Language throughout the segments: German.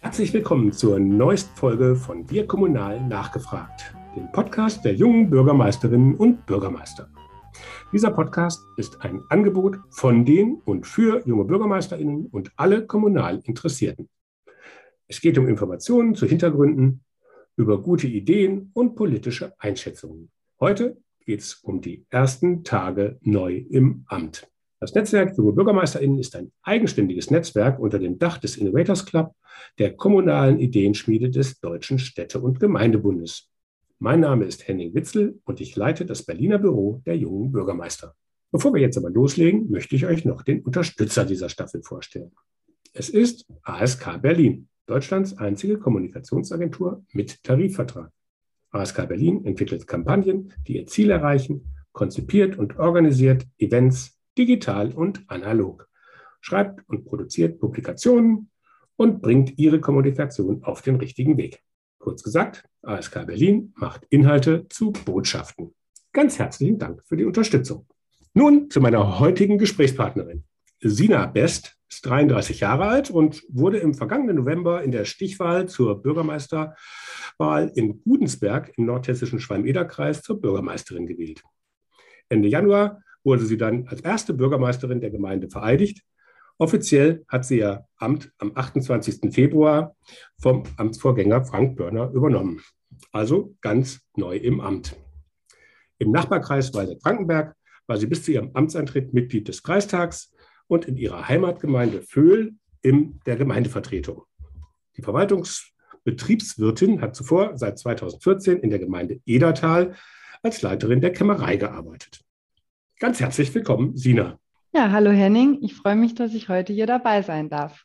Herzlich willkommen zur neuesten Folge von Wir Kommunal nachgefragt, dem Podcast der jungen Bürgermeisterinnen und Bürgermeister. Dieser Podcast ist ein Angebot von den und für junge Bürgermeisterinnen und alle kommunal Interessierten. Es geht um Informationen zu Hintergründen, über gute Ideen und politische Einschätzungen. Heute geht es um die ersten Tage neu im Amt. Das Netzwerk Junge BürgermeisterInnen ist ein eigenständiges Netzwerk unter dem Dach des Innovators Club, der kommunalen Ideenschmiede des Deutschen Städte- und Gemeindebundes. Mein Name ist Henning Witzel und ich leite das Berliner Büro der jungen Bürgermeister. Bevor wir jetzt aber loslegen, möchte ich euch noch den Unterstützer dieser Staffel vorstellen. Es ist ASK Berlin, Deutschlands einzige Kommunikationsagentur mit Tarifvertrag. ASK Berlin entwickelt Kampagnen, die ihr Ziel erreichen, konzipiert und organisiert Events, digital und analog, schreibt und produziert Publikationen und bringt ihre Kommunikation auf den richtigen Weg. Kurz gesagt, ASK Berlin macht Inhalte zu Botschaften. Ganz herzlichen Dank für die Unterstützung. Nun zu meiner heutigen Gesprächspartnerin. Sina Best ist 33 Jahre alt und wurde im vergangenen November in der Stichwahl zur Bürgermeisterwahl in Gudensberg im nordhessischen Schwalm-Eder-Kreis zur Bürgermeisterin gewählt. Ende Januar wurde sie dann als erste Bürgermeisterin der Gemeinde vereidigt. Offiziell hat sie ihr Amt am 28. Februar vom Amtsvorgänger Frank Börner übernommen. Also ganz neu im Amt. Im Nachbarkreis Waldeck-Frankenberg war sie bis zu ihrem Amtsantritt Mitglied des Kreistags und in ihrer Heimatgemeinde Vöhl in der Gemeindevertretung. Die Verwaltungsbetriebswirtin hat zuvor seit 2014 in der Gemeinde Edertal als Leiterin der Kämmerei gearbeitet. Ganz herzlich willkommen, Sina. Ja, hallo Henning. Ich freue mich, dass ich heute hier dabei sein darf.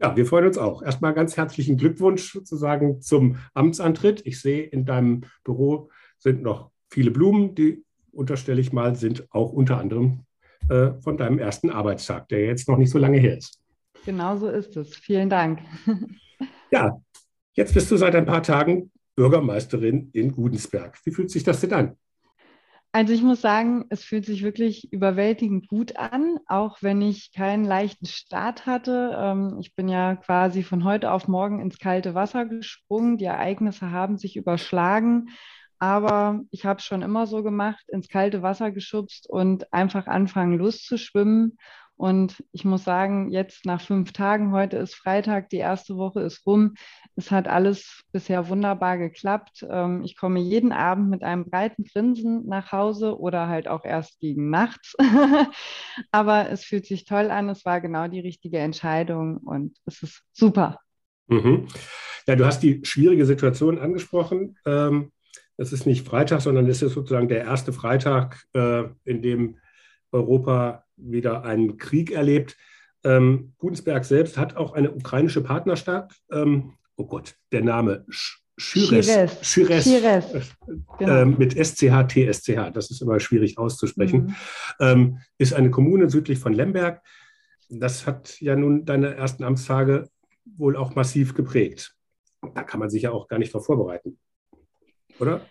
Ja, wir freuen uns auch. Erstmal ganz herzlichen Glückwunsch sozusagen zum Amtsantritt. Ich sehe, in deinem Büro sind noch viele Blumen, die unterstelle ich mal, sind auch unter anderem äh, von deinem ersten Arbeitstag, der jetzt noch nicht so lange her ist. Genau so ist es. Vielen Dank. ja, jetzt bist du seit ein paar Tagen Bürgermeisterin in Gudensberg. Wie fühlt sich das denn an? Also ich muss sagen, es fühlt sich wirklich überwältigend gut an, auch wenn ich keinen leichten Start hatte. Ähm, ich bin ja quasi von heute auf morgen ins kalte Wasser gesprungen. Die Ereignisse haben sich überschlagen, aber ich habe es schon immer so gemacht, ins kalte Wasser geschubst und einfach anfangen loszuschwimmen. Und ich muss sagen, jetzt nach fünf Tagen, heute ist Freitag, die erste Woche ist rum. Es hat alles bisher wunderbar geklappt. Ähm, ich komme jeden Abend mit einem breiten Grinsen nach Hause oder halt auch erst gegen nachts. Aber es fühlt sich toll an. Es war genau die richtige Entscheidung und es ist super. Mhm. Ja, du hast die schwierige Situation angesprochen. Ähm, es ist nicht Freitag, sondern es ist sozusagen der erste Freitag, äh, in dem Europa wieder einen Krieg erlebt. Ähm, Gudensberg selbst hat auch eine ukrainische Partnerstadt. Ähm, oh Gott, der Name Schires, Schires, Schires. Äh, genau. äh, mit SCH, TSCH, das ist immer schwierig auszusprechen, mhm. ähm, ist eine Kommune südlich von Lemberg. Das hat ja nun deine ersten Amtstage wohl auch massiv geprägt. Da kann man sich ja auch gar nicht darauf vorbereiten, oder?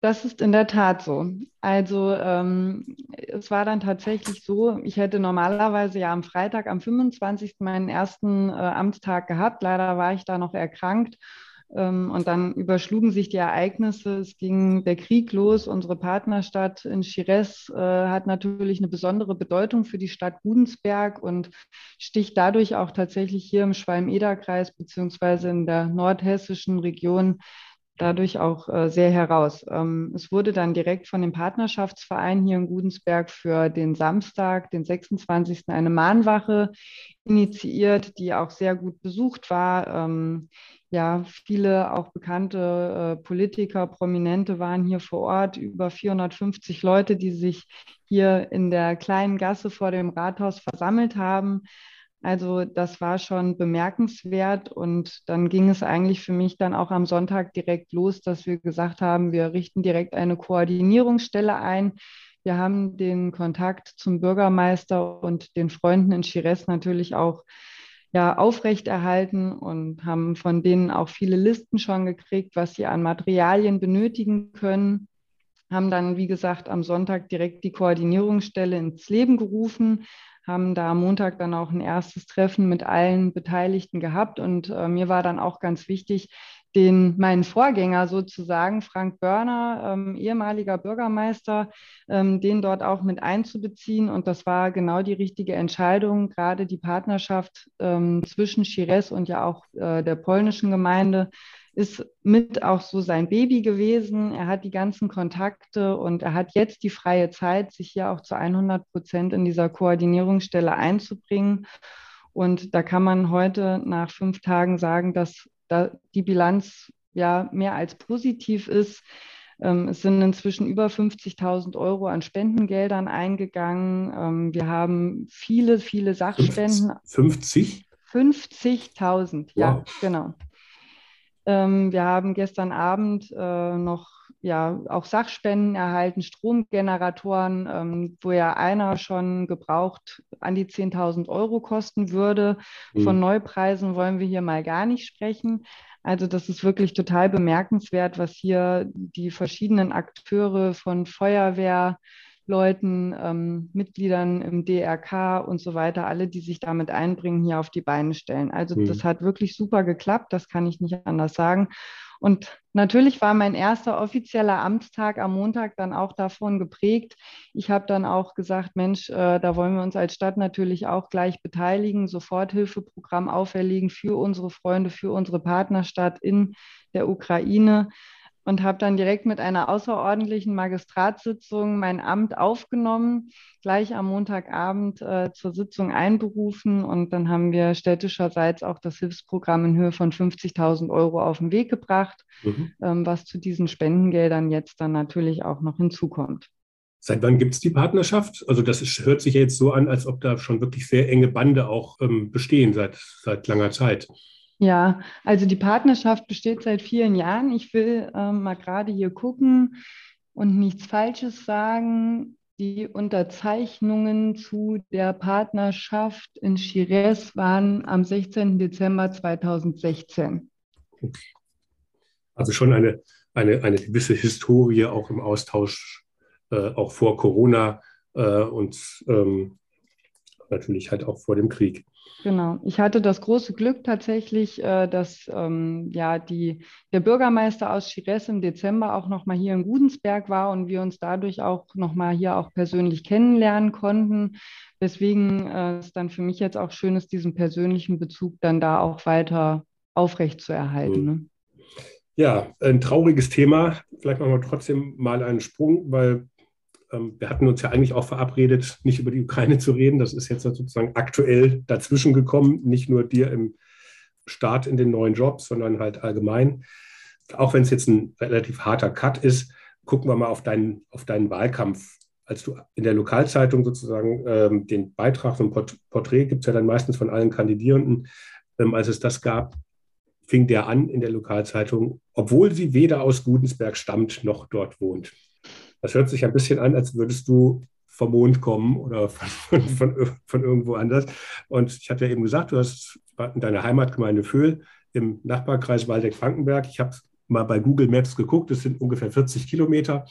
Das ist in der Tat so. Also ähm, es war dann tatsächlich so, ich hätte normalerweise ja am Freitag, am 25. meinen ersten äh, Amtstag gehabt. Leider war ich da noch erkrankt. Ähm, und dann überschlugen sich die Ereignisse. Es ging der Krieg los. Unsere Partnerstadt in Chires äh, hat natürlich eine besondere Bedeutung für die Stadt Gudensberg und sticht dadurch auch tatsächlich hier im Schwalm-Eder-Kreis beziehungsweise in der nordhessischen Region dadurch auch äh, sehr heraus. Ähm, es wurde dann direkt von dem Partnerschaftsverein hier in Gudensberg für den Samstag, den 26. eine Mahnwache initiiert, die auch sehr gut besucht war. Ähm, ja, viele auch bekannte äh, Politiker, Prominente waren hier vor Ort, über 450 Leute, die sich hier in der kleinen Gasse vor dem Rathaus versammelt haben. Also das war schon bemerkenswert und dann ging es eigentlich für mich dann auch am Sonntag direkt los, dass wir gesagt haben, wir richten direkt eine Koordinierungsstelle ein. Wir haben den Kontakt zum Bürgermeister und den Freunden in Chires natürlich auch ja, aufrechterhalten und haben von denen auch viele Listen schon gekriegt, was sie an Materialien benötigen können. Haben dann, wie gesagt, am Sonntag direkt die Koordinierungsstelle ins Leben gerufen, haben da am Montag dann auch ein erstes Treffen mit allen Beteiligten gehabt. Und äh, mir war dann auch ganz wichtig, den meinen Vorgänger sozusagen, Frank Börner, ähm, ehemaliger Bürgermeister, ähm, den dort auch mit einzubeziehen. Und das war genau die richtige Entscheidung, gerade die Partnerschaft ähm, zwischen Chires und ja auch äh, der polnischen Gemeinde ist mit auch so sein Baby gewesen. Er hat die ganzen Kontakte und er hat jetzt die freie Zeit, sich hier auch zu 100 Prozent in dieser Koordinierungsstelle einzubringen. Und da kann man heute nach fünf Tagen sagen, dass da die Bilanz ja mehr als positiv ist. Ähm, es sind inzwischen über 50.000 Euro an Spendengeldern eingegangen. Ähm, wir haben viele, viele Sachspenden. 50? 50.000, ja, genau. Ähm, wir haben gestern Abend äh, noch ja auch Sachspenden erhalten, Stromgeneratoren, ähm, wo ja einer schon gebraucht an die 10.000 Euro kosten würde. Mhm. Von Neupreisen wollen wir hier mal gar nicht sprechen. Also das ist wirklich total bemerkenswert, was hier die verschiedenen Akteure von Feuerwehr, Leuten, ähm, Mitgliedern im DRK und so weiter, alle, die sich damit einbringen, hier auf die Beine stellen. Also mhm. das hat wirklich super geklappt, das kann ich nicht anders sagen. Und natürlich war mein erster offizieller Amtstag am Montag dann auch davon geprägt. Ich habe dann auch gesagt, Mensch, äh, da wollen wir uns als Stadt natürlich auch gleich beteiligen, Soforthilfeprogramm auferlegen für unsere Freunde, für unsere Partnerstadt in der Ukraine und habe dann direkt mit einer außerordentlichen Magistratssitzung mein Amt aufgenommen, gleich am Montagabend äh, zur Sitzung einberufen und dann haben wir städtischerseits auch das Hilfsprogramm in Höhe von 50.000 Euro auf den Weg gebracht, mhm. ähm, was zu diesen Spendengeldern jetzt dann natürlich auch noch hinzukommt. Seit wann gibt es die Partnerschaft? Also das ist, hört sich ja jetzt so an, als ob da schon wirklich sehr enge Bande auch ähm, bestehen seit, seit langer Zeit. Ja, also die Partnerschaft besteht seit vielen Jahren. Ich will ähm, mal gerade hier gucken und nichts Falsches sagen. Die Unterzeichnungen zu der Partnerschaft in Chires waren am 16. Dezember 2016. Also schon eine, eine, eine gewisse Historie auch im Austausch, äh, auch vor Corona äh, und ähm, natürlich halt auch vor dem Krieg. Genau. Ich hatte das große Glück tatsächlich, äh, dass ähm, ja die, der Bürgermeister aus Chires im Dezember auch nochmal hier in Gudensberg war und wir uns dadurch auch nochmal hier auch persönlich kennenlernen konnten. Weswegen äh, es dann für mich jetzt auch schön ist, diesen persönlichen Bezug dann da auch weiter aufrechtzuerhalten. Mhm. Ne? Ja, ein trauriges Thema. Vielleicht machen wir trotzdem mal einen Sprung, weil wir hatten uns ja eigentlich auch verabredet, nicht über die Ukraine zu reden. Das ist jetzt sozusagen aktuell dazwischen gekommen, nicht nur dir im Start in den neuen Job, sondern halt allgemein. Auch wenn es jetzt ein relativ harter Cut ist, gucken wir mal auf deinen, auf deinen Wahlkampf. Als du in der Lokalzeitung sozusagen ähm, den Beitrag, so ein Porträt gibt es ja dann meistens von allen Kandidierenden, ähm, als es das gab, fing der an in der Lokalzeitung, obwohl sie weder aus Gudensberg stammt noch dort wohnt. Das hört sich ein bisschen an, als würdest du vom Mond kommen oder von, von, von, irgendwo anders. Und ich hatte ja eben gesagt, du hast in deiner Heimatgemeinde Föhl im Nachbarkreis Waldeck-Frankenberg. Ich habe mal bei Google Maps geguckt, das sind ungefähr 40 Kilometer.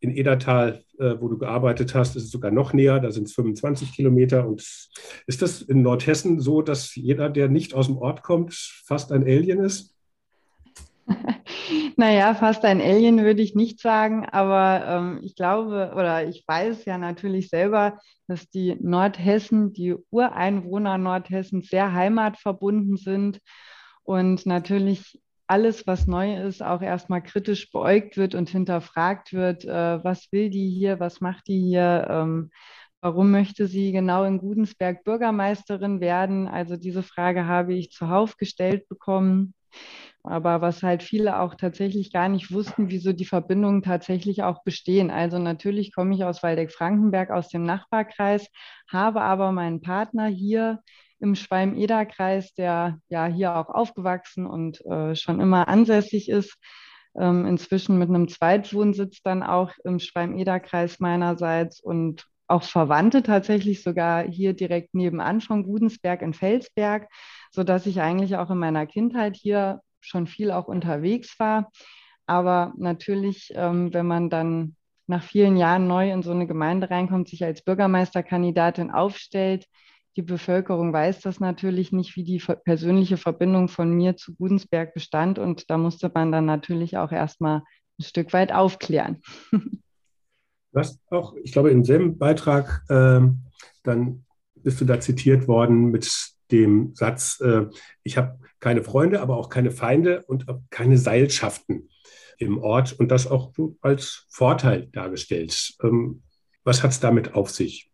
In Edertal, äh, wo du gearbeitet hast, ist es sogar noch näher, da sind es 25 Kilometer. Und ist das in Nordhessen so, dass jeder, der nicht aus dem Ort kommt, fast ein Alien ist? Naja, fast ein Alien würde ich nicht sagen, aber ähm, ich glaube oder ich weiß ja natürlich selber, dass die Nordhessen, die Ureinwohner Nordhessens sehr heimatverbunden sind und natürlich alles, was neu ist, auch erstmal kritisch beäugt wird und hinterfragt wird, äh, was will die hier, was macht die hier, ähm, warum möchte sie genau in Gudensberg Bürgermeisterin werden. Also diese Frage habe ich zuhauf gestellt bekommen aber was halt viele auch tatsächlich gar nicht wussten, wieso die Verbindungen tatsächlich auch bestehen. Also natürlich komme ich aus Waldeck-Frankenberg, aus dem Nachbarkreis, habe aber meinen Partner hier im Schwalm-Eder-Kreis, der ja hier auch aufgewachsen und äh, schon immer ansässig ist, ähm, inzwischen mit einem Zweitwohnsitz dann auch im Schwalm-Eder-Kreis meinerseits und auch Verwandte tatsächlich sogar hier direkt nebenan von Gudensberg in Felsberg, sodass ich eigentlich auch in meiner Kindheit hier schon viel auch unterwegs war. Aber natürlich, ähm, wenn man dann nach vielen Jahren neu in so eine Gemeinde reinkommt, sich als Bürgermeisterkandidatin aufstellt. Die Bevölkerung weiß das natürlich nicht, wie die persönliche Verbindung von mir zu Gudensberg bestand. Und da musste man dann natürlich auch erstmal ein Stück weit aufklären. Du hast auch, ich glaube, im selben Beitrag, äh, dann bist du da zitiert worden mit dem Satz, äh, ich habe keine Freunde, aber auch keine Feinde und keine Seilschaften im Ort und das auch als Vorteil dargestellt. Ähm, was hat es damit auf sich?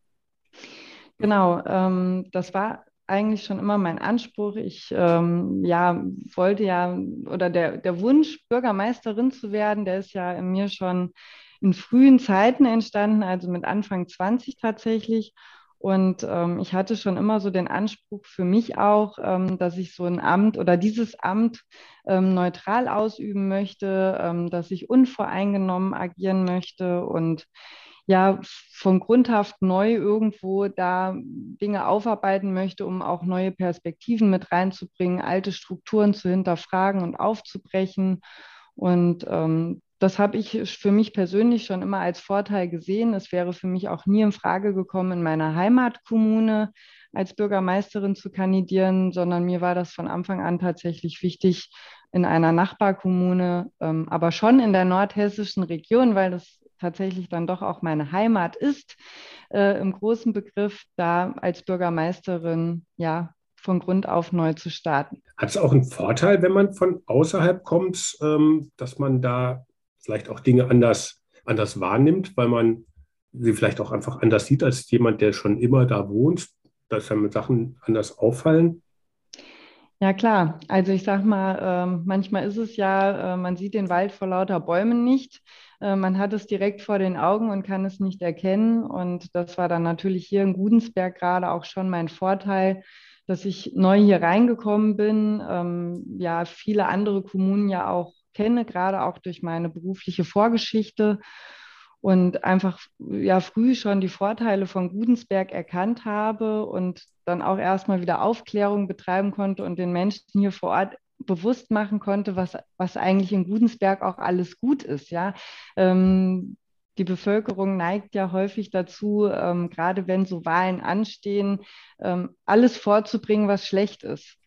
Genau, ähm, das war eigentlich schon immer mein Anspruch. Ich ähm, ja, wollte ja, oder der, der Wunsch, Bürgermeisterin zu werden, der ist ja in mir schon in frühen Zeiten entstanden, also mit Anfang 20 tatsächlich. Und ähm, ich hatte schon immer so den Anspruch für mich auch, ähm, dass ich so ein Amt oder dieses Amt ähm, neutral ausüben möchte, ähm, dass ich unvoreingenommen agieren möchte und ja von grundhaft neu irgendwo da Dinge aufarbeiten möchte, um auch neue Perspektiven mit reinzubringen, alte Strukturen zu hinterfragen und aufzubrechen. Und ähm, das habe ich für mich persönlich schon immer als Vorteil gesehen. Es wäre für mich auch nie in Frage gekommen, in meiner Heimatkommune als Bürgermeisterin zu kandidieren, sondern mir war das von Anfang an tatsächlich wichtig, in einer Nachbarkommune, ähm, aber schon in der nordhessischen Region, weil das tatsächlich dann doch auch meine Heimat ist, äh, im großen Begriff, da als Bürgermeisterin ja von Grund auf neu zu starten. Hat es auch einen Vorteil, wenn man von außerhalb kommt, ähm, dass man da vielleicht auch Dinge anders, anders wahrnimmt, weil man sie vielleicht auch einfach anders sieht als jemand, der schon immer da wohnt, dass einem Sachen anders auffallen? Ja, klar. Also ich sag mal, äh, manchmal ist es ja, äh, man sieht den Wald vor lauter Bäumen nicht. Äh, man hat es direkt vor den Augen und kann es nicht erkennen. Und das war dann natürlich hier in Gudensberg gerade auch schon mein Vorteil, dass ich neu hier reingekommen bin. Ähm, ja, viele andere Kommunen ja auch kenne, gerade auch durch meine berufliche Vorgeschichte und einfach ja früh schon die Vorteile von Gudensberg erkannt habe und dann auch erstmal wieder Aufklärung betreiben konnte und den Menschen hier vor Ort bewusst machen konnte, was, was eigentlich in Gudensberg auch alles gut ist. Ja, ähm, die Bevölkerung neigt ja häufig dazu, ähm, gerade wenn so Wahlen anstehen, ähm, alles vorzubringen, was schlecht ist.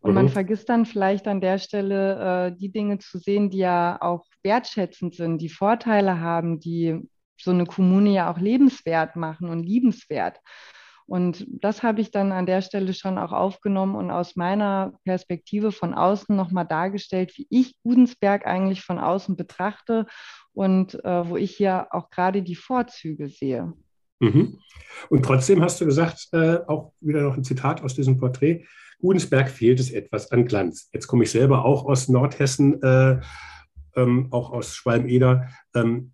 Und mhm. man vergisst dann vielleicht an der Stelle äh, die Dinge zu sehen, die ja auch wertschätzend sind, die Vorteile haben, die so eine Kommune ja auch lebenswert machen und liebenswert. Und das habe ich dann an der Stelle schon auch aufgenommen und aus meiner Perspektive von außen nochmal dargestellt, wie ich Gudensberg eigentlich von außen betrachte und äh, wo ich hier auch gerade die Vorzüge sehe. Mhm. Und trotzdem hast du gesagt, äh, auch wieder noch ein Zitat aus diesem Porträt, Gudensberg fehlt es etwas an Glanz. Jetzt komme ich selber auch aus Nordhessen, äh, ähm, auch aus Schwalm-Eder. Ähm,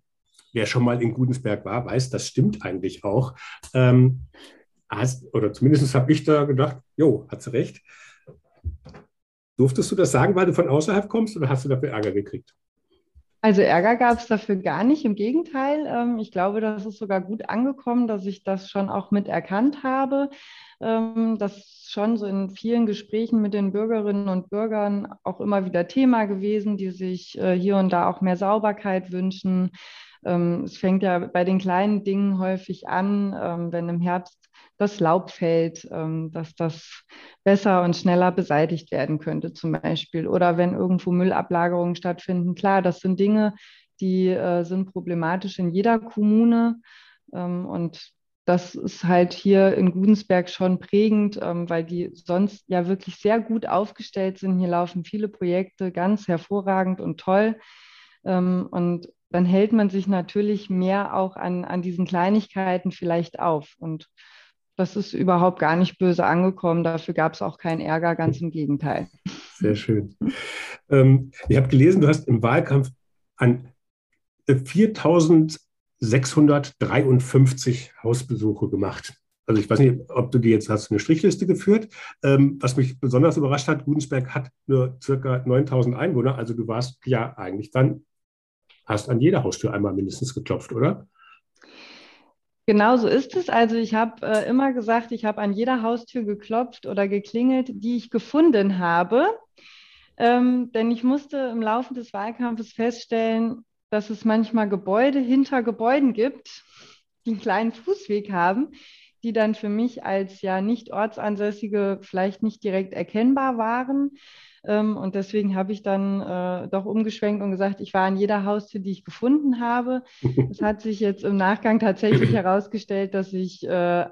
wer schon mal in Gudensberg war, weiß, das stimmt eigentlich auch. Ähm, hast, oder zumindest habe ich da gedacht, jo, hat sie recht. Durftest du das sagen, weil du von außerhalb kommst oder hast du dafür Ärger gekriegt? Also Ärger gab es dafür gar nicht. Im Gegenteil, ähm, ich glaube, das ist sogar gut angekommen, dass ich das schon auch mit erkannt habe. Ähm, das schon so in vielen Gesprächen mit den Bürgerinnen und Bürgern auch immer wieder Thema gewesen, die sich äh, hier und da auch mehr Sauberkeit wünschen. Ähm, es fängt ja bei den kleinen Dingen häufig an, wenn im Herbst das Laub fällt, ähm, dass das besser und schneller beseitigt werden könnte zum Beispiel. Oder wenn irgendwo Müllablagerungen stattfinden. Klar, das sind Dinge, die äh, sind problematisch in jeder Kommune. Ähm, und das ist halt hier in Gudensberg schon prägend, ähm, weil die sonst ja wirklich sehr gut aufgestellt sind. Hier laufen viele Projekte ganz hervorragend und toll. und dann hält man sich natürlich mehr auch an, an diesen Kleinigkeiten vielleicht auf. Und das ist überhaupt gar nicht böse angekommen. Dafür gab es auch keinen Ärger, ganz im Gegenteil. Sehr schön. Ähm, ich habe gelesen, du hast im Wahlkampf an 4653 Hausbesuche gemacht. Also ich weiß nicht, ob du die jetzt hast eine Strichliste geführt. Ähm, was mich besonders überrascht hat, Gudensberg hat nur circa 9000 Einwohner. Also du warst ja eigentlich dann, hast an jeder Haustür einmal mindestens geklopft, oder? Genau so ist es. Also ich habe äh, immer gesagt, ich habe an jeder Haustür geklopft oder geklingelt, die ich gefunden habe. Ähm, denn ich musste im Laufe des Wahlkampfes feststellen, dass es manchmal Gebäude hinter Gebäuden gibt, die einen kleinen Fußweg haben, die dann für mich als ja nicht Ortsansässige vielleicht nicht direkt erkennbar waren. Ähm, und deswegen habe ich dann äh, doch umgeschwenkt und gesagt, ich war an jeder Haustür, die ich gefunden habe. Es hat sich jetzt im Nachgang tatsächlich herausgestellt, dass ich äh,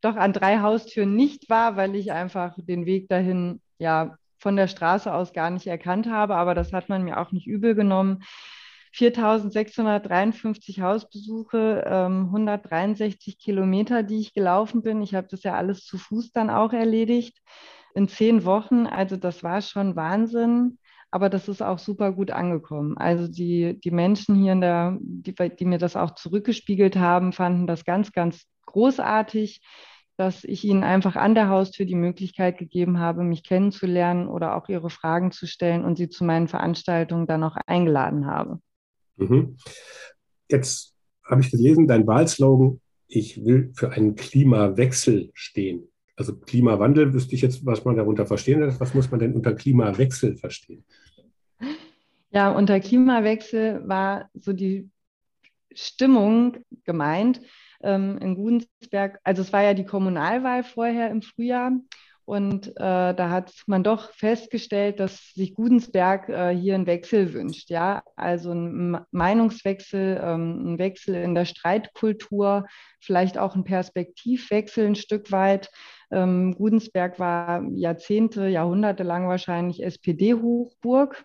doch an drei Haustüren nicht war, weil ich einfach den Weg dahin ja von der Straße aus gar nicht erkannt habe. Aber das hat man mir auch nicht übel genommen. 4.653 Hausbesuche, ähm, 163 Kilometer, die ich gelaufen bin. Ich habe das ja alles zu Fuß dann auch erledigt in zehn Wochen. Also das war schon Wahnsinn. Aber das ist auch super gut angekommen. Also die, die Menschen hier, in der, die, die mir das auch zurückgespiegelt haben, fanden das ganz, ganz großartig, dass ich ihnen einfach an der Haustür die Möglichkeit gegeben habe, mich kennenzulernen oder auch ihre Fragen zu stellen und sie zu meinen Veranstaltungen dann auch eingeladen habe. Mhm. Jetzt habe ich gelesen, dein Wahlslogan, ich will für einen Klimawechsel stehen. Also Klimawandel wüsste ich jetzt, was man darunter verstehen kann. Was muss man denn unter Klimawechsel verstehen? Ja, unter Klimawechsel war so die Stimmung gemeint ähm, in Gudensberg. Also es war ja die Kommunalwahl vorher im Frühjahr und äh, da hat man doch festgestellt, dass sich Gudensberg äh, hier einen Wechsel wünscht. Ja, also ein Meinungswechsel, ähm, ein Wechsel in der Streitkultur, vielleicht auch ein Perspektivwechsel ein Stück weit. Ähm, Gudensberg war Jahrzehnte, Jahrhunderte lang wahrscheinlich SPD-Hochburg.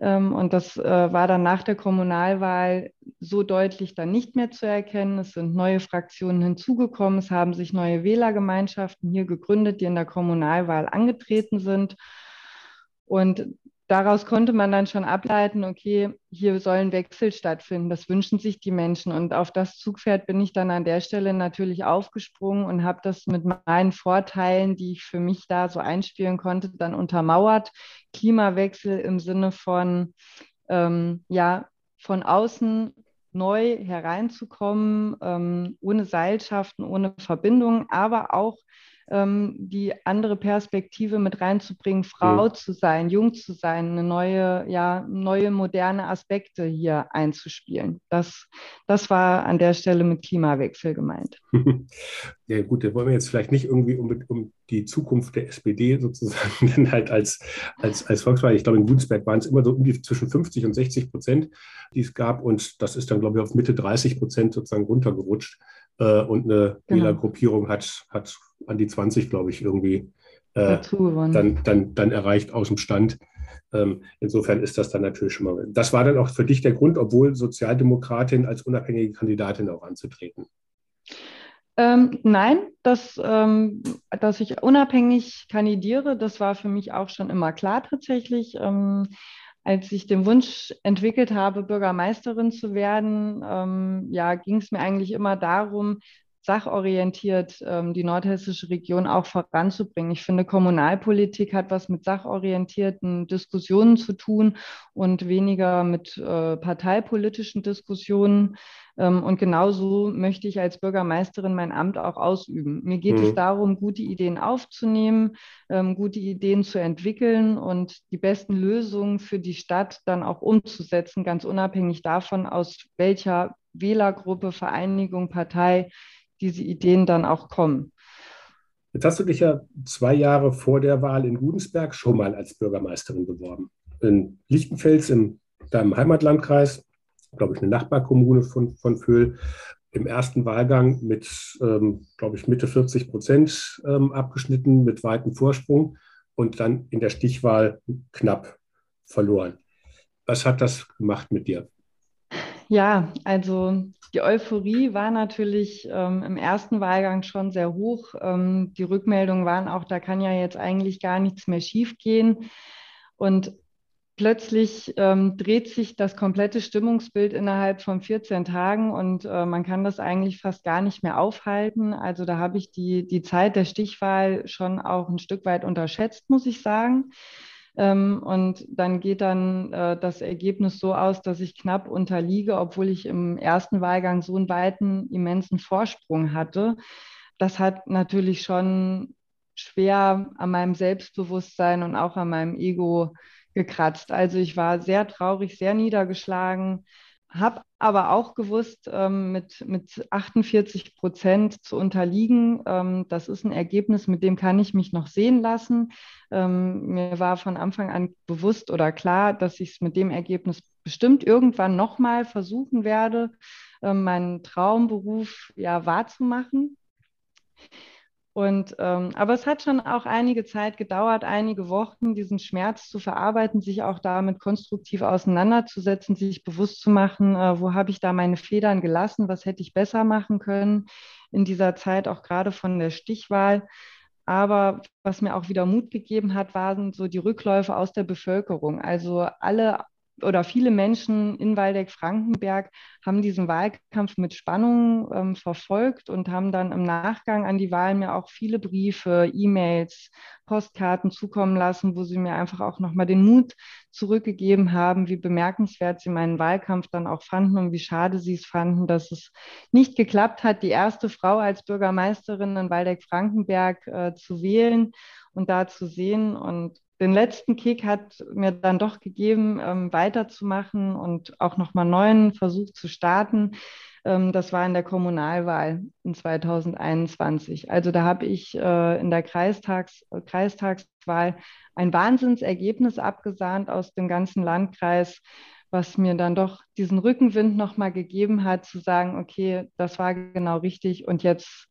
Ähm, und das äh, war dann nach der Kommunalwahl so deutlich dann nicht mehr zu erkennen. Es sind neue Fraktionen hinzugekommen. Es haben sich neue Wählergemeinschaften hier gegründet, die in der Kommunalwahl angetreten sind. Und daraus konnte man dann schon ableiten, okay, hier soll ein Wechsel stattfinden. Das wünschen sich die Menschen. Und auf das Zugpferd bin ich dann an der Stelle natürlich aufgesprungen und habe das mit meinen Vorteilen, die ich für mich da so einspielen konnte, dann untermauert. Klimawechsel im Sinne von, ähm, ja, von außen neu hereinzukommen, ähm, ohne Seilschaften, ohne Verbindungen, aber auch ähm, die andere Perspektive mit reinzubringen, Frau mhm. zu sein, jung zu sein, eine neue, ja, neue moderne Aspekte hier einzuspielen. Das, das war an der Stelle mit Klimawechsel gemeint. Ja gut, da wollen wir jetzt vielleicht nicht irgendwie um, um die Zukunft der SPD sozusagen halt als, als, als Volkswahl. Ich glaube, in Gunsberg waren es immer so um die zwischen 50 und 60 Prozent, die es gab. Und das ist dann, glaube ich, auf Mitte 30 Prozent sozusagen runtergerutscht. Äh, und eine genau. Wählergruppierung hat, hat an die 20, glaube ich, irgendwie äh, dann, dann, dann erreicht aus dem Stand. Ähm, insofern ist das dann natürlich schon mal. Das war dann auch für dich der Grund, obwohl Sozialdemokratin als unabhängige Kandidatin auch anzutreten. Ähm, nein, dass, ähm, dass ich unabhängig kandidiere, das war für mich auch schon immer klar tatsächlich. Ähm, als ich den Wunsch entwickelt habe, Bürgermeisterin zu werden, ähm, ja, ging es mir eigentlich immer darum, sachorientiert ähm, die nordhessische Region auch voranzubringen. Ich finde, Kommunalpolitik hat was mit sachorientierten Diskussionen zu tun und weniger mit äh, parteipolitischen Diskussionen. Ähm, und genauso möchte ich als Bürgermeisterin mein Amt auch ausüben. Mir geht mhm. es darum, gute Ideen aufzunehmen, ähm, gute Ideen zu entwickeln und die besten Lösungen für die Stadt dann auch umzusetzen, ganz unabhängig davon, aus welcher Wählergruppe, Vereinigung, Partei diese Ideen dann auch kommen. Jetzt hast du dich ja zwei Jahre vor der Wahl in Gudensberg schon mal als Bürgermeisterin beworben. In Lichtenfels, in deinem Heimatlandkreis, glaube ich, eine Nachbarkommune von, von Föhl, im ersten Wahlgang mit, ähm, glaube ich, Mitte 40 Prozent ähm, abgeschnitten, mit weitem Vorsprung und dann in der Stichwahl knapp verloren. Was hat das gemacht mit dir? Ja, also die Euphorie war natürlich ähm, im ersten Wahlgang schon sehr hoch. Ähm, die Rückmeldungen waren auch, da kann ja jetzt eigentlich gar nichts mehr schiefgehen. Und plötzlich ähm, dreht sich das komplette Stimmungsbild innerhalb von 14 Tagen und äh, man kann das eigentlich fast gar nicht mehr aufhalten. Also da habe ich die, die Zeit der Stichwahl schon auch ein Stück weit unterschätzt, muss ich sagen. Ähm, und dann geht dann äh, das Ergebnis so aus, dass ich knapp unterliege, obwohl ich im ersten Wahlgang so einen weiten, immensen Vorsprung hatte. Das hat natürlich schon schwer an meinem Selbstbewusstsein und auch an meinem Ego gekratzt. Also ich war sehr traurig, sehr niedergeschlagen, habe aber auch gewusst, ähm, mit, mit 48 Prozent zu unterliegen. Ähm, das ist ein Ergebnis, mit dem kann ich mich noch sehen lassen. Ähm, mir war von Anfang an bewusst oder klar, dass ich es mit dem Ergebnis bestimmt irgendwann nochmal versuchen werde, ähm, meinen Traumberuf ja wahrzumachen. Und, ähm, aber es hat schon auch einige Zeit gedauert, einige Wochen, diesen Schmerz zu verarbeiten, sich auch damit konstruktiv auseinanderzusetzen, sich bewusst zu machen, äh, wo habe ich da meine Federn gelassen, was hätte ich besser machen können in dieser Zeit, auch gerade von der Stichwahl. Aber was mir auch wieder Mut gegeben hat, waren so die Rückläufe aus der Bevölkerung. Also alle oder viele Menschen in Waldeck-Frankenberg haben diesen Wahlkampf mit Spannung ähm, verfolgt und haben dann im Nachgang an die Wahl mir auch viele Briefe, E-Mails, Postkarten zukommen lassen, wo sie mir einfach auch nochmal den Mut zurückgegeben haben, wie bemerkenswert sie meinen Wahlkampf dann auch fanden und wie schade sie es fanden, dass es nicht geklappt hat, die erste Frau als Bürgermeisterin in Waldeck-Frankenberg äh, zu wählen und da zu sehen. Und den letzten Kick hat mir dann doch gegeben, ähm, weiterzumachen und auch nochmal einen neuen Versuch zu starten. Ähm, das war in der Kommunalwahl in 2021. Also da habe ich äh, in der Kreistags Kreistagswahl ein Wahnsinnsergebnis abgesahnt aus dem ganzen Landkreis, was mir dann doch diesen Rückenwind nochmal gegeben hat, zu sagen, okay, das war genau richtig und jetzt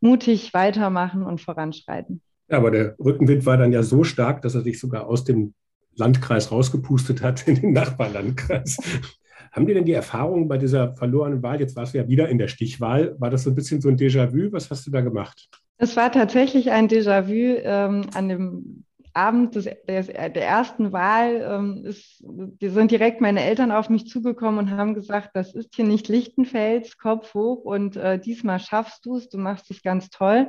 mutig weitermachen und voranschreiten. Ja, aber der Rückenwind war dann ja so stark, dass er sich sogar aus dem Landkreis rausgepustet hat in den Nachbarlandkreis. Haben die denn die Erfahrungen bei dieser verlorenen Wahl? Jetzt warst du ja wieder in der Stichwahl. War das so ein bisschen so ein Déjà-vu? Was hast du da gemacht? Es war tatsächlich ein Déjà-vu ähm, an dem Abend des, des, der ersten Wahl ähm, ist, die sind direkt meine Eltern auf mich zugekommen und haben gesagt, das ist hier nicht Lichtenfels, Kopf hoch und äh, diesmal schaffst du es, du machst es ganz toll.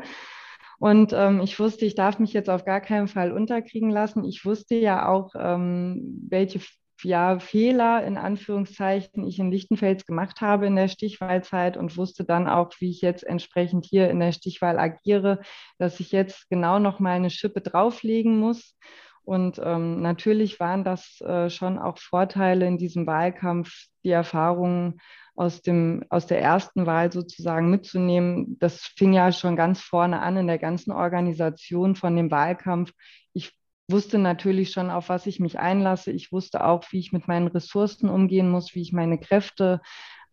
Und ähm, ich wusste, ich darf mich jetzt auf gar keinen Fall unterkriegen lassen. Ich wusste ja auch, ähm, welche ja, Fehler in Anführungszeichen ich in Lichtenfels gemacht habe in der Stichwahlzeit und wusste dann auch, wie ich jetzt entsprechend hier in der Stichwahl agiere, dass ich jetzt genau noch mal eine Schippe drauflegen muss. Und ähm, natürlich waren das äh, schon auch Vorteile in diesem Wahlkampf, die Erfahrungen aus, dem, aus der ersten Wahl sozusagen mitzunehmen. Das fing ja schon ganz vorne an in der ganzen Organisation von dem Wahlkampf. Ich wusste natürlich schon, auf was ich mich einlasse. Ich wusste auch, wie ich mit meinen Ressourcen umgehen muss, wie ich meine Kräfte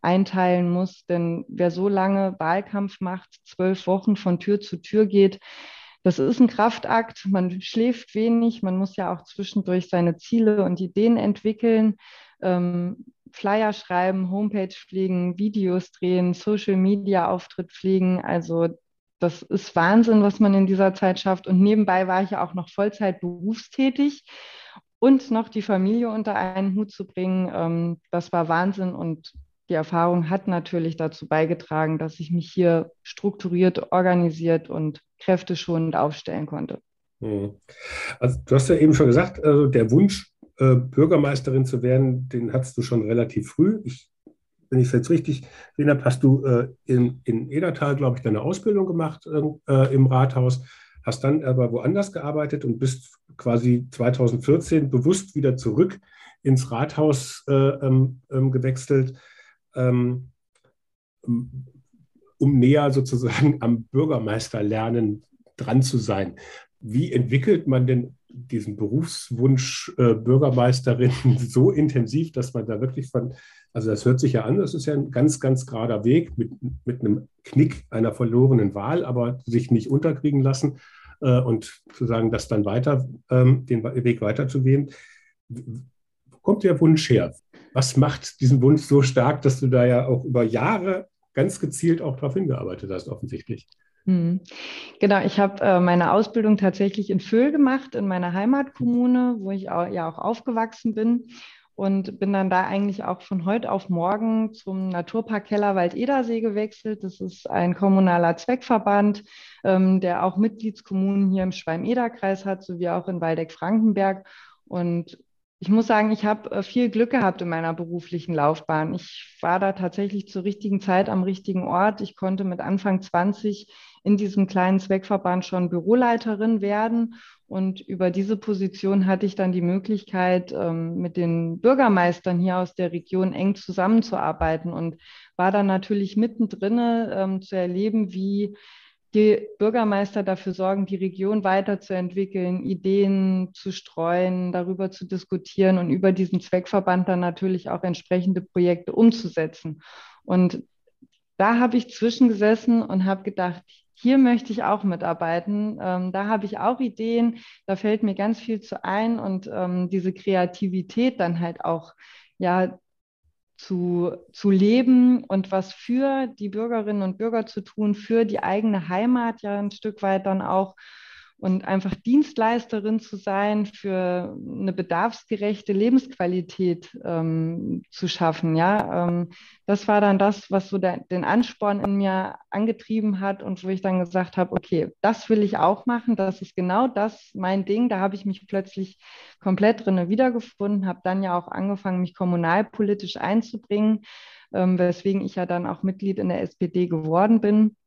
einteilen muss. Denn wer so lange Wahlkampf macht, zwölf Wochen von Tür zu Tür geht, das ist ein Kraftakt. Man schläft wenig. Man muss ja auch zwischendurch seine Ziele und Ideen entwickeln. Ähm, Flyer schreiben, Homepage pflegen, Videos drehen, Social Media Auftritt pflegen. Also das ist Wahnsinn, was man in dieser Zeit schafft. Und nebenbei war ich ja auch noch Vollzeit berufstätig und noch die Familie unter einen Hut zu bringen. Ähm, das war Wahnsinn und die Erfahrung hat natürlich dazu beigetragen, dass ich mich hier strukturiert, organisiert und kräfteschonend aufstellen konnte. Hm. Also du hast ja eben schon gesagt, also der Wunsch, äh, Bürgermeisterin zu werden, den hattest du schon relativ früh. Ich, wenn ich es jetzt richtig habe, hast du äh, in, in Edertal, glaube ich, deine Ausbildung gemacht äh, im Rathaus, hast dann aber woanders gearbeitet und bist quasi 2014 bewusst wieder zurück ins Rathaus äh, ähm, ähm, gewechselt, ähm, um näher sozusagen am Bürgermeisterlernen dran zu sein. Wie entwickelt man denn diesen Berufswunsch äh, Bürgermeisterin so intensiv, dass man da wirklich von, also das hört sich ja an, das ist ja ein ganz, ganz gerader Weg mit, mit einem Knick einer verlorenen Wahl, aber sich nicht unterkriegen lassen äh, und zu sagen, das dann weiter, ähm, den Weg weiterzugehen. Wo kommt der Wunsch her? Was macht diesen Wunsch so stark, dass du da ja auch über Jahre ganz gezielt auch darauf hingearbeitet hast, offensichtlich? Hm. Genau, ich habe äh, meine Ausbildung tatsächlich in Föhl gemacht, in meiner Heimatkommune, wo ich auch, ja auch aufgewachsen bin und bin dann da eigentlich auch von heute auf morgen zum Naturpark Kellerwald-Edersee gewechselt. Das ist ein kommunaler Zweckverband, ähm, der auch Mitgliedskommunen hier im Schwalm-Eder-Kreis hat, sowie auch in Waldeck-Frankenberg. Und ich muss sagen, ich habe äh, viel Glück gehabt in meiner beruflichen Laufbahn. Ich war da tatsächlich zur richtigen Zeit am richtigen Ort. Ich konnte mit Anfang 20 in diesem kleinen Zweckverband schon Büroleiterin werden. Und über diese Position hatte ich dann die Möglichkeit, ähm, mit den Bürgermeistern hier aus der Region eng zusammenzuarbeiten und war dann natürlich mittendrin ähm, zu erleben, wie die Bürgermeister dafür sorgen, die Region weiterzuentwickeln, Ideen zu streuen, darüber zu diskutieren und über diesen Zweckverband dann natürlich auch entsprechende Projekte umzusetzen. Und da habe ich zwischengesessen und habe gedacht, hier möchte ich auch mitarbeiten. Ähm, da habe ich auch Ideen, da fällt mir ganz viel zu ein und ähm, diese Kreativität dann halt auch ja zu, zu leben und was für die Bürgerinnen und Bürger zu tun, für die eigene Heimat ja ein Stück weit dann auch und einfach Dienstleisterin zu sein, für eine bedarfsgerechte Lebensqualität ähm, zu schaffen. Ja, ähm, das war dann das, was so der, den Ansporn in mir angetrieben hat und wo ich dann gesagt habe, okay, das will ich auch machen. Das ist genau das mein Ding. Da habe ich mich plötzlich komplett drin wiedergefunden, habe dann ja auch angefangen, mich kommunalpolitisch einzubringen, ähm, weswegen ich ja dann auch Mitglied in der SPD geworden bin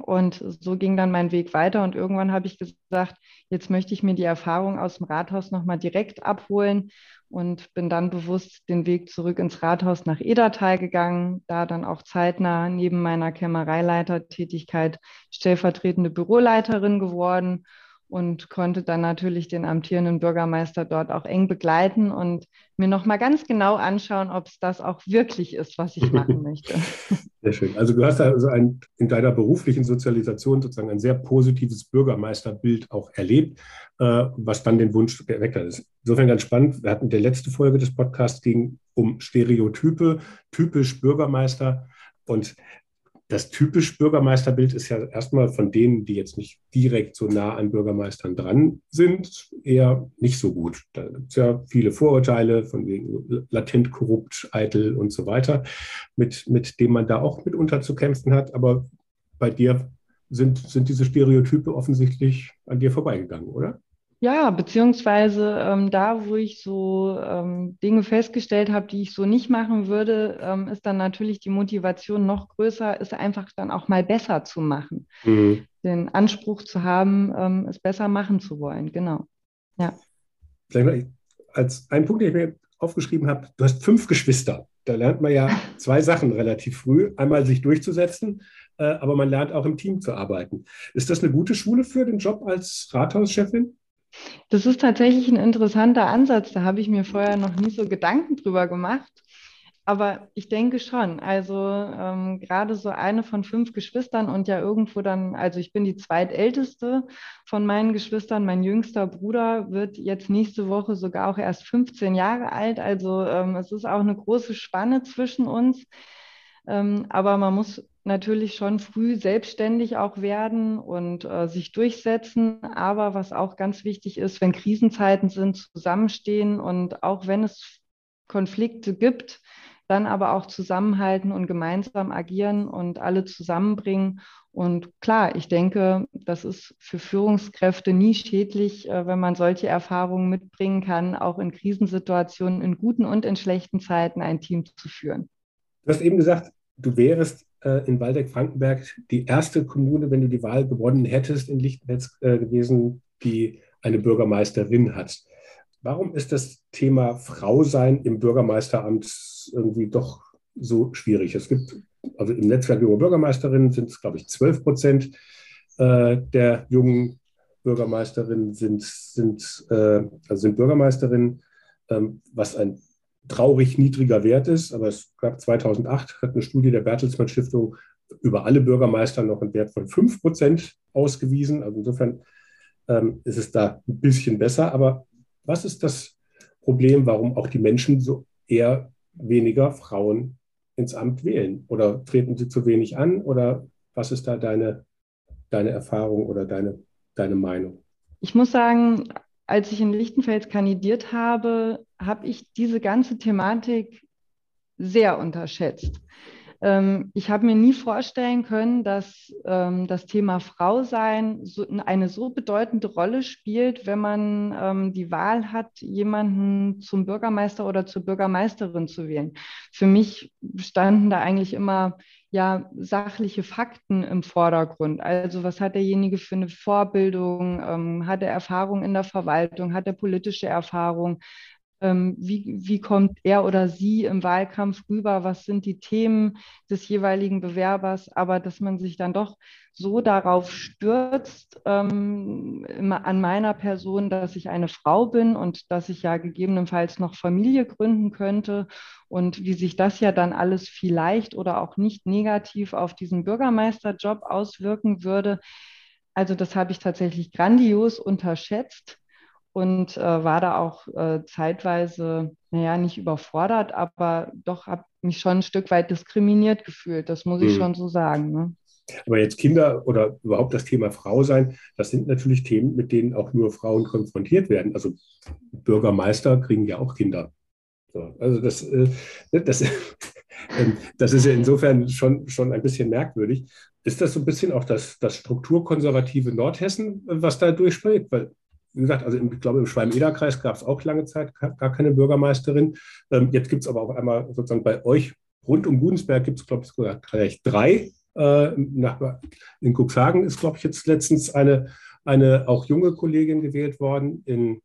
und so ging dann mein Weg weiter. Und irgendwann habe ich gesagt, jetzt möchte ich mir die Erfahrung aus dem Rathaus nochmal direkt abholen und bin dann bewusst den Weg zurück ins Rathaus nach Edertal gegangen, da dann auch zeitnah neben meiner Kämmereileitertätigkeit stellvertretende Büroleiterin geworden und konnte dann natürlich den amtierenden Bürgermeister dort auch eng begleiten und mir nochmal ganz genau anschauen, ob es das auch wirklich ist, was ich machen möchte. Sehr schön. Also du hast also ein, in deiner beruflichen Sozialisation sozusagen ein sehr positives Bürgermeisterbild auch erlebt, äh, was dann den Wunsch geweckt hat. Insofern ganz spannend. Wir hatten die letzte Folge des Podcasts ging um Stereotype, typisch Bürgermeister. Und das typisch Bürgermeisterbild ist ja erstmal von denen, die jetzt nicht direkt so nah an Bürgermeistern dran sind, eher nicht so gut. Da gibt es ja viele Vorurteile von wegen latent korrupt, eitel und so weiter, mit, mit dem man da auch mitunter zu kämpfen hat. Aber bei dir sind, sind diese Stereotype offensichtlich an dir vorbeigegangen, oder? Ja, beziehungsweise ähm, da, wo ich so ähm, Dinge festgestellt habe, die ich so nicht machen würde, ähm, ist dann natürlich die Motivation noch größer, ist einfach dann auch mal besser zu machen. Mhm. Den Anspruch zu haben, ähm, es besser machen zu wollen. Genau. Ja. Vielleicht als ein Punkt, den ich mir aufgeschrieben habe, du hast fünf Geschwister. Da lernt man ja zwei Sachen relativ früh. Einmal sich durchzusetzen, äh, aber man lernt auch im Team zu arbeiten. Ist das eine gute Schule für den Job als Rathauschefin? Das ist tatsächlich ein interessanter Ansatz. Da habe ich mir vorher noch nie so Gedanken drüber gemacht. Aber ich denke schon. Also ähm, gerade so eine von fünf Geschwistern und ja irgendwo dann, also ich bin die zweitälteste von meinen Geschwistern. Mein jüngster Bruder wird jetzt nächste Woche sogar auch erst 15 Jahre alt. Also ähm, es ist auch eine große Spanne zwischen uns. Ähm, aber man muss natürlich schon früh selbstständig auch werden und äh, sich durchsetzen. Aber was auch ganz wichtig ist, wenn Krisenzeiten sind, zusammenstehen und auch wenn es Konflikte gibt, dann aber auch zusammenhalten und gemeinsam agieren und alle zusammenbringen. Und klar, ich denke, das ist für Führungskräfte nie schädlich, äh, wenn man solche Erfahrungen mitbringen kann, auch in Krisensituationen, in guten und in schlechten Zeiten ein Team zu führen. Du hast eben gesagt, du wärst äh, in Waldeck-Frankenberg die erste Kommune, wenn du die Wahl gewonnen hättest, in Lichtenetz äh, gewesen, die eine Bürgermeisterin hat. Warum ist das Thema Frau sein im Bürgermeisteramt irgendwie doch so schwierig? Es gibt, also im Netzwerk junger Bürgermeisterinnen sind es, glaube ich, 12 Prozent äh, der jungen Bürgermeisterinnen sind, sind, äh, also sind Bürgermeisterinnen, ähm, was ein traurig niedriger Wert ist, aber es gab 2008 hat eine Studie der Bertelsmann Stiftung über alle Bürgermeister noch einen Wert von 5 Prozent ausgewiesen. Also insofern ähm, ist es da ein bisschen besser. Aber was ist das Problem, warum auch die Menschen so eher weniger Frauen ins Amt wählen? Oder treten sie zu wenig an? Oder was ist da deine, deine Erfahrung oder deine, deine Meinung? Ich muss sagen, als ich in Lichtenfels kandidiert habe, habe ich diese ganze Thematik sehr unterschätzt. Ähm, ich habe mir nie vorstellen können, dass ähm, das Thema Frau sein eine so bedeutende Rolle spielt, wenn man ähm, die Wahl hat, jemanden zum Bürgermeister oder zur Bürgermeisterin zu wählen. Für mich standen da eigentlich immer ja sachliche Fakten im Vordergrund. Also was hat derjenige für eine Vorbildung? Ähm, hat er Erfahrung in der Verwaltung? Hat er politische Erfahrung? Ähm, wie, wie kommt er oder sie im Wahlkampf rüber? Was sind die Themen des jeweiligen Bewerbers? Aber dass man sich dann doch so darauf stürzt ähm, an meiner Person, dass ich eine Frau bin und dass ich ja gegebenenfalls noch Familie gründen könnte und wie sich das ja dann alles vielleicht oder auch nicht negativ auf diesen Bürgermeisterjob auswirken würde. Also das habe ich tatsächlich grandios unterschätzt und äh, war da auch äh, zeitweise, naja, nicht überfordert, aber doch habe mich schon ein Stück weit diskriminiert gefühlt. Das muss ich mhm. schon so sagen. Ne? Aber jetzt Kinder oder überhaupt das Thema Frau sein, das sind natürlich Themen, mit denen auch nur Frauen konfrontiert werden. Also Bürgermeister kriegen ja auch Kinder. So, also das, äh, das, ähm, das ist ja insofern schon, schon ein bisschen merkwürdig. Ist das so ein bisschen auch das, das strukturkonservative Nordhessen, was da durchspricht? Weil wie gesagt, also ich glaube, im Schwalm-Eder-Kreis gab es auch lange Zeit gar keine Bürgermeisterin. Ähm, jetzt gibt es aber auf einmal sozusagen bei euch rund um Gudensberg gibt es, glaube ich, sogar gleich drei. Äh, nach, in Cuxhagen ist, glaube ich, jetzt letztens eine, eine auch junge Kollegin gewählt worden. In,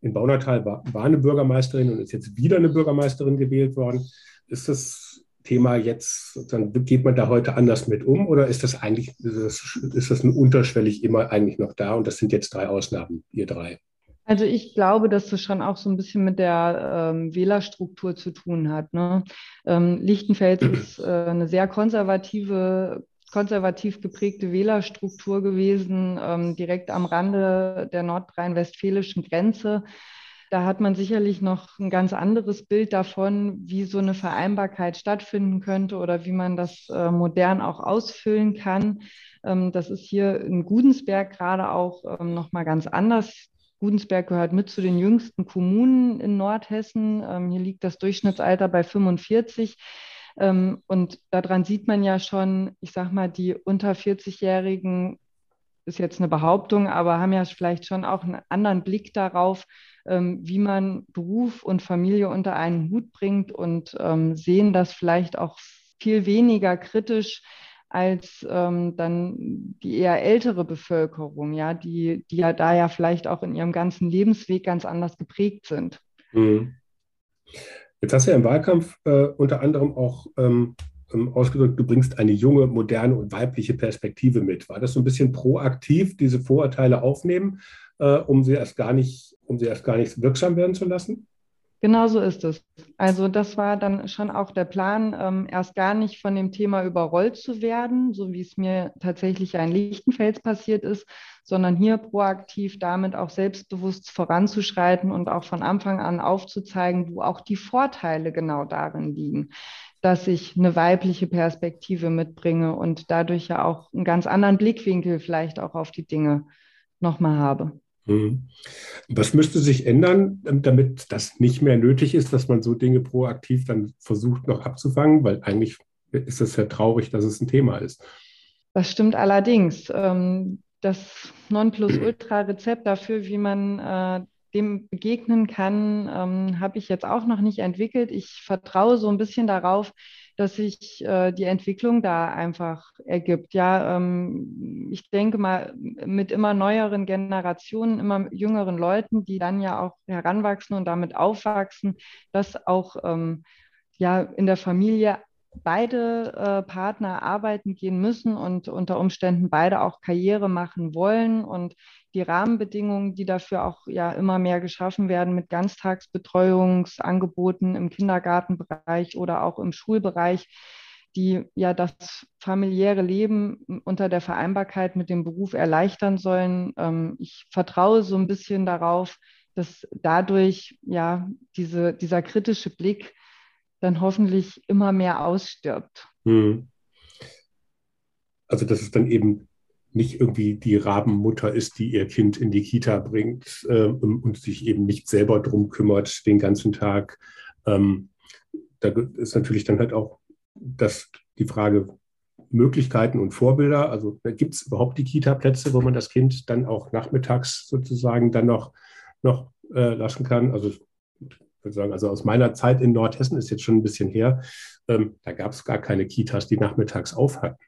in Baunatal war, war eine Bürgermeisterin und ist jetzt wieder eine Bürgermeisterin gewählt worden. Ist das Thema jetzt, dann geht man da heute anders mit um oder ist das eigentlich, ist das, ist das unterschwellig immer eigentlich noch da und das sind jetzt drei Ausnahmen, ihr drei? Also ich glaube, dass das schon auch so ein bisschen mit der ähm, Wählerstruktur zu tun hat. Ne? Ähm, Lichtenfels ist äh, eine sehr konservative, konservativ geprägte Wählerstruktur gewesen, ähm, direkt am Rande der nordrhein-westfälischen Grenze. Da hat man sicherlich noch ein ganz anderes Bild davon, wie so eine Vereinbarkeit stattfinden könnte oder wie man das äh, modern auch ausfüllen kann. Ähm, das ist hier in Gudensberg gerade auch ähm, noch mal ganz anders. Gudensberg gehört mit zu den jüngsten Kommunen in Nordhessen. Ähm, hier liegt das Durchschnittsalter bei 45. Ähm, und daran sieht man ja schon, ich sag mal, die unter 40-Jährigen ist jetzt eine Behauptung, aber haben ja vielleicht schon auch einen anderen Blick darauf, ähm, wie man Beruf und Familie unter einen Hut bringt und ähm, sehen das vielleicht auch viel weniger kritisch als ähm, dann die eher ältere Bevölkerung, ja, die, die ja da ja vielleicht auch in ihrem ganzen Lebensweg ganz anders geprägt sind. Mhm. Jetzt hast du ja im Wahlkampf äh, unter anderem auch ähm, ausgedrückt, du bringst eine junge, moderne und weibliche Perspektive mit. War das so ein bisschen proaktiv, diese Vorurteile aufnehmen, äh, um sie erst gar nicht, um sie erst gar nicht wirksam werden zu lassen? Genau so ist es. Also das war dann schon auch der Plan, ähm, erst gar nicht von dem Thema überrollt zu werden, so wie es mir tatsächlich in Lichtenfels passiert ist, sondern hier proaktiv damit auch selbstbewusst voranzuschreiten und auch von Anfang an aufzuzeigen, wo auch die Vorteile genau darin liegen dass ich eine weibliche Perspektive mitbringe und dadurch ja auch einen ganz anderen Blickwinkel vielleicht auch auf die Dinge nochmal habe. Mhm. Was müsste sich ändern, damit das nicht mehr nötig ist, dass man so Dinge proaktiv dann versucht noch abzufangen? Weil eigentlich ist es ja traurig, dass es ein Thema ist. Das stimmt allerdings. Ähm, das Nonplusultra-Rezept dafür, wie man äh, dem begegnen kann, ähm, habe ich jetzt auch noch nicht entwickelt. Ich vertraue so ein bisschen darauf, dass sich äh, die Entwicklung da einfach ergibt. Ja, ähm, ich denke mal, mit immer neueren Generationen, immer jüngeren Leuten, die dann ja auch heranwachsen und damit aufwachsen, dass auch ähm, ja in der Familie beide äh, Partner arbeiten gehen müssen und unter Umständen beide auch Karriere machen wollen und die Rahmenbedingungen, die dafür auch ja immer mehr geschaffen werden mit Ganztagsbetreuungsangeboten im Kindergartenbereich oder auch im Schulbereich, die ja das familiäre Leben unter der Vereinbarkeit mit dem Beruf erleichtern sollen. Ähm, ich vertraue so ein bisschen darauf, dass dadurch ja diese, dieser kritische Blick dann hoffentlich immer mehr ausstirbt. Hm. Also dass es dann eben nicht irgendwie die Rabenmutter ist, die ihr Kind in die Kita bringt äh, und sich eben nicht selber drum kümmert den ganzen Tag. Ähm, da ist natürlich dann halt auch das, die Frage Möglichkeiten und Vorbilder. Also gibt es überhaupt die Kita-Plätze, wo man das Kind dann auch nachmittags sozusagen dann noch, noch äh, lassen kann? Also würde sagen, also aus meiner Zeit in Nordhessen ist jetzt schon ein bisschen her, ähm, da gab es gar keine Kitas, die nachmittags auf hatten.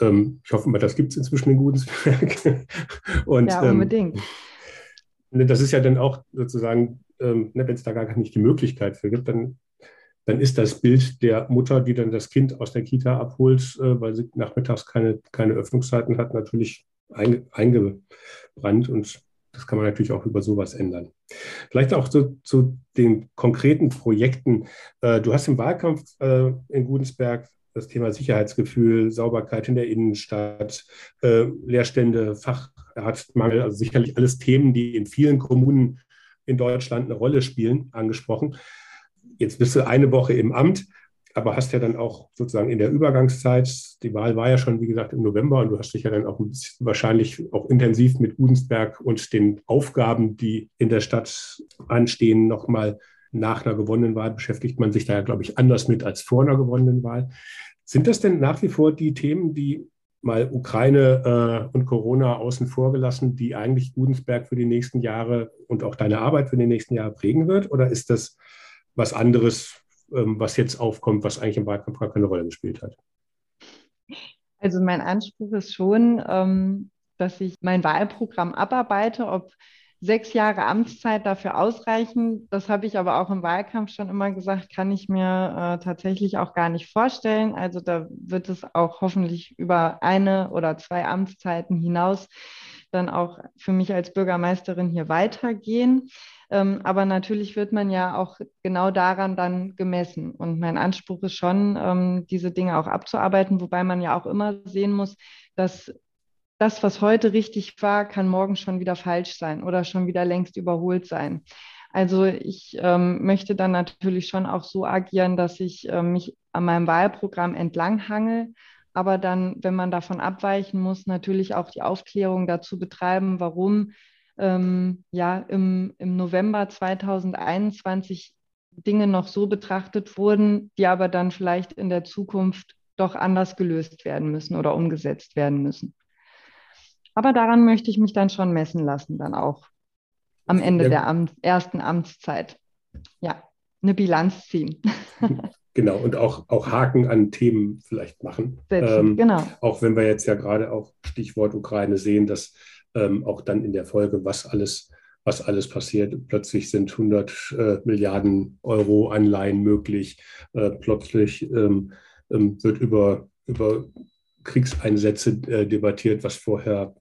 Ähm, ich hoffe mal, das gibt es inzwischen in Gudensberg. Und, ja, ähm, unbedingt. Ähm, das ist ja dann auch sozusagen, ähm, ne, wenn es da gar nicht die Möglichkeit für gibt, dann, dann ist das Bild der Mutter, die dann das Kind aus der Kita abholt, äh, weil sie nachmittags keine, keine Öffnungszeiten hat, natürlich einge, eingebrannt. Und das kann man natürlich auch über sowas ändern. Vielleicht auch zu, zu den konkreten Projekten. Äh, du hast im Wahlkampf äh, in Gudensberg das Thema Sicherheitsgefühl, Sauberkeit in der Innenstadt, äh, Leerstände, Facharztmangel, also sicherlich alles Themen, die in vielen Kommunen in Deutschland eine Rolle spielen, angesprochen. Jetzt bist du eine Woche im Amt, aber hast ja dann auch sozusagen in der Übergangszeit, die Wahl war ja schon, wie gesagt, im November und du hast dich ja dann auch wahrscheinlich auch intensiv mit Gudensberg und den Aufgaben, die in der Stadt anstehen, nochmal nach einer gewonnenen Wahl beschäftigt man sich da ja, glaube ich, anders mit als vor einer gewonnenen Wahl. Sind das denn nach wie vor die Themen, die mal Ukraine äh, und Corona außen vor gelassen, die eigentlich Gudensberg für die nächsten Jahre und auch deine Arbeit für die nächsten Jahre prägen wird? Oder ist das was anderes, was jetzt aufkommt, was eigentlich im Wahlkampf gar keine Rolle gespielt hat? Also mein Anspruch ist schon, ähm, dass ich mein Wahlprogramm abarbeite, ob sechs Jahre Amtszeit dafür ausreichen. Das habe ich aber auch im Wahlkampf schon immer gesagt, kann ich mir äh, tatsächlich auch gar nicht vorstellen. Also da wird es auch hoffentlich über eine oder zwei Amtszeiten hinaus dann auch für mich als Bürgermeisterin hier weitergehen. Ähm, aber natürlich wird man ja auch genau daran dann gemessen. Und mein Anspruch ist schon, ähm, diese Dinge auch abzuarbeiten, wobei man ja auch immer sehen muss, dass das, was heute richtig war, kann morgen schon wieder falsch sein oder schon wieder längst überholt sein. Also ich ähm, möchte dann natürlich schon auch so agieren, dass ich äh, mich an meinem Wahlprogramm entlanghangel, aber dann, wenn man davon abweichen muss, natürlich auch die Aufklärung dazu betreiben, warum ähm, ja im, im November 2021 Dinge noch so betrachtet wurden, die aber dann vielleicht in der Zukunft doch anders gelöst werden müssen oder umgesetzt werden müssen. Aber daran möchte ich mich dann schon messen lassen, dann auch am Ende ja. der Amt, ersten Amtszeit. Ja, eine Bilanz ziehen. Genau, und auch, auch Haken an Themen vielleicht machen. Setzen, ähm, genau. Auch wenn wir jetzt ja gerade auch Stichwort Ukraine sehen, dass ähm, auch dann in der Folge, was alles, was alles passiert, plötzlich sind 100 äh, Milliarden Euro Anleihen möglich, äh, plötzlich ähm, ähm wird über, über Kriegseinsätze äh, debattiert, was vorher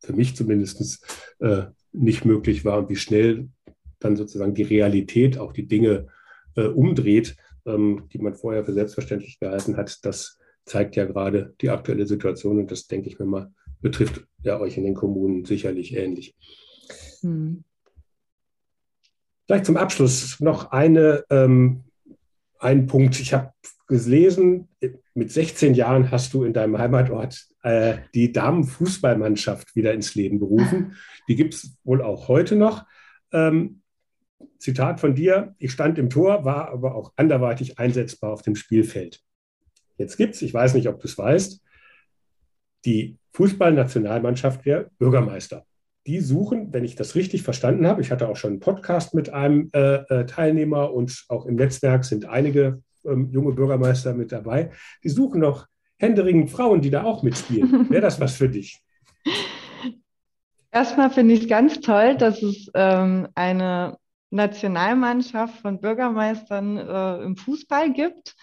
für mich zumindest äh, nicht möglich war und wie schnell dann sozusagen die Realität auch die Dinge äh, umdreht, ähm, die man vorher für selbstverständlich gehalten hat, das zeigt ja gerade die aktuelle Situation und das, denke ich mir mal, betrifft ja euch in den Kommunen sicherlich ähnlich. Hm. Vielleicht zum Abschluss noch eine, ähm, ein Punkt. Ich habe gelesen, mit 16 Jahren hast du in deinem Heimatort äh, die Damenfußballmannschaft wieder ins Leben gerufen. Die gibt es wohl auch heute noch. Ähm, Zitat von dir, ich stand im Tor, war aber auch anderweitig einsetzbar auf dem Spielfeld. Jetzt gibt es, ich weiß nicht, ob du es weißt, die Fußballnationalmannschaft der Bürgermeister. Die suchen, wenn ich das richtig verstanden habe, ich hatte auch schon einen Podcast mit einem äh, äh Teilnehmer und auch im Netzwerk sind einige ähm, junge Bürgermeister mit dabei, die suchen noch händeringend Frauen, die da auch mitspielen. Wäre das was für dich? Erstmal finde ich es ganz toll, dass es ähm, eine Nationalmannschaft von Bürgermeistern äh, im Fußball gibt.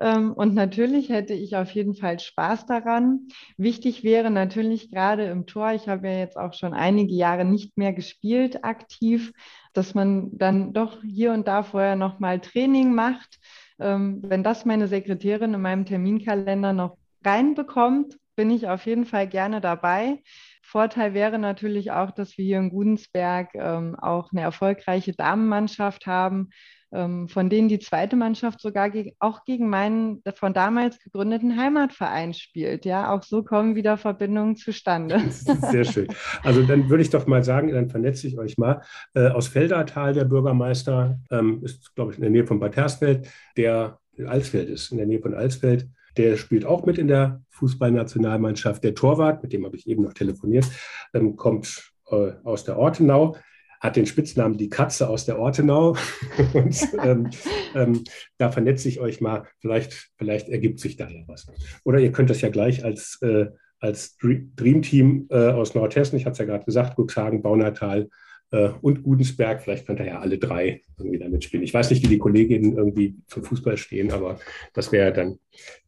Ähm, und natürlich hätte ich auf jeden Fall Spaß daran. Wichtig wäre natürlich gerade im Tor, ich habe ja jetzt auch schon einige Jahre nicht mehr gespielt aktiv, dass man dann doch hier und da vorher nochmal Training macht ähm, wenn das meine Sekretärin in meinem Terminkalender noch reinbekommt, bin ich auf jeden Fall gerne dabei. Vorteil wäre natürlich auch, dass wir hier in Gudensberg ähm, auch eine erfolgreiche Damenmannschaft haben, ähm, von denen die zweite Mannschaft sogar ge auch gegen meinen von damals gegründeten Heimatverein spielt. Ja, auch so kommen wieder Verbindungen zustande. Sehr schön. Also dann würde ich doch mal sagen, dann vernetze ich euch mal. Äh, aus Feldertal, der Bürgermeister, ähm, ist, glaube ich, in der Nähe von Bad Hersfeld, der in Alsfeld ist, in der Nähe von Alsfeld. Der spielt auch mit in der Fußballnationalmannschaft. Der Torwart, mit dem habe ich eben noch telefoniert, ähm, kommt äh, aus der Ortenau. hat den Spitznamen die Katze aus der Ortenau. Und ähm, ähm, da vernetze ich euch mal. Vielleicht, vielleicht ergibt sich da ja was. Oder ihr könnt das ja gleich als, äh, als Dream Team äh, aus Nordhessen, ich hatte es ja gerade gesagt, Guxhagen, Baunatal und Gudensberg, vielleicht könnt ihr ja alle drei irgendwie damit spielen. Ich weiß nicht, wie die Kolleginnen irgendwie zum Fußball stehen, aber das wäre dann,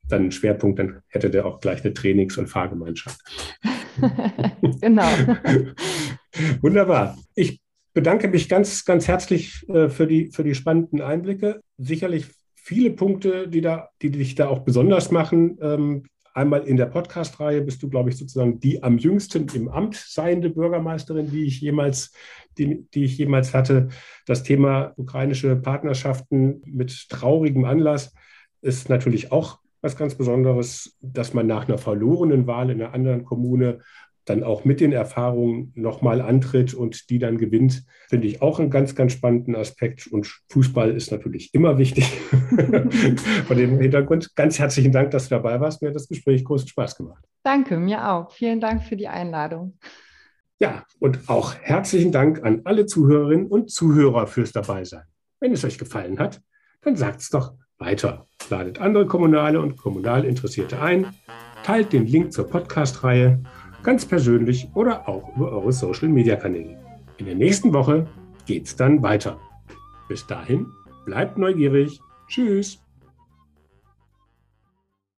dann ein Schwerpunkt. Dann hätte der auch gleich eine Trainings- und Fahrgemeinschaft. genau. Wunderbar. Ich bedanke mich ganz, ganz herzlich äh, für, die, für die spannenden Einblicke. Sicherlich viele Punkte, die, da, die dich da auch besonders machen. Einmal in der Podcast-Reihe bist du, glaube ich, sozusagen die am jüngsten im Amt seiende Bürgermeisterin, die ich jemals, die, die ich jemals hatte. Das Thema ukrainische Partnerschaften mit traurigem Anlass ist natürlich auch was ganz Besonderes, dass man nach einer verlorenen Wahl in einer anderen Kommune dann auch mit den Erfahrungen nochmal antritt und die dann gewinnt, finde ich auch einen ganz, ganz spannenden Aspekt. Und Fußball ist natürlich immer wichtig. Von dem Hintergrund ganz herzlichen Dank, dass du dabei warst. Mir hat das Gespräch großen Spaß gemacht. Danke, mir auch. Vielen Dank für die Einladung. Ja, und auch herzlichen Dank an alle Zuhörerinnen und Zuhörer fürs Dabeisein. Wenn es euch gefallen hat, dann sagt es doch weiter. Ladet andere Kommunale und kommunal Interessierte ein, teilt den Link zur Podcast-Reihe, ganz persönlich oder auch über eure Social-Media-Kanäle. In der nächsten Woche geht's dann weiter. Bis dahin, bleibt neugierig. Tschüss.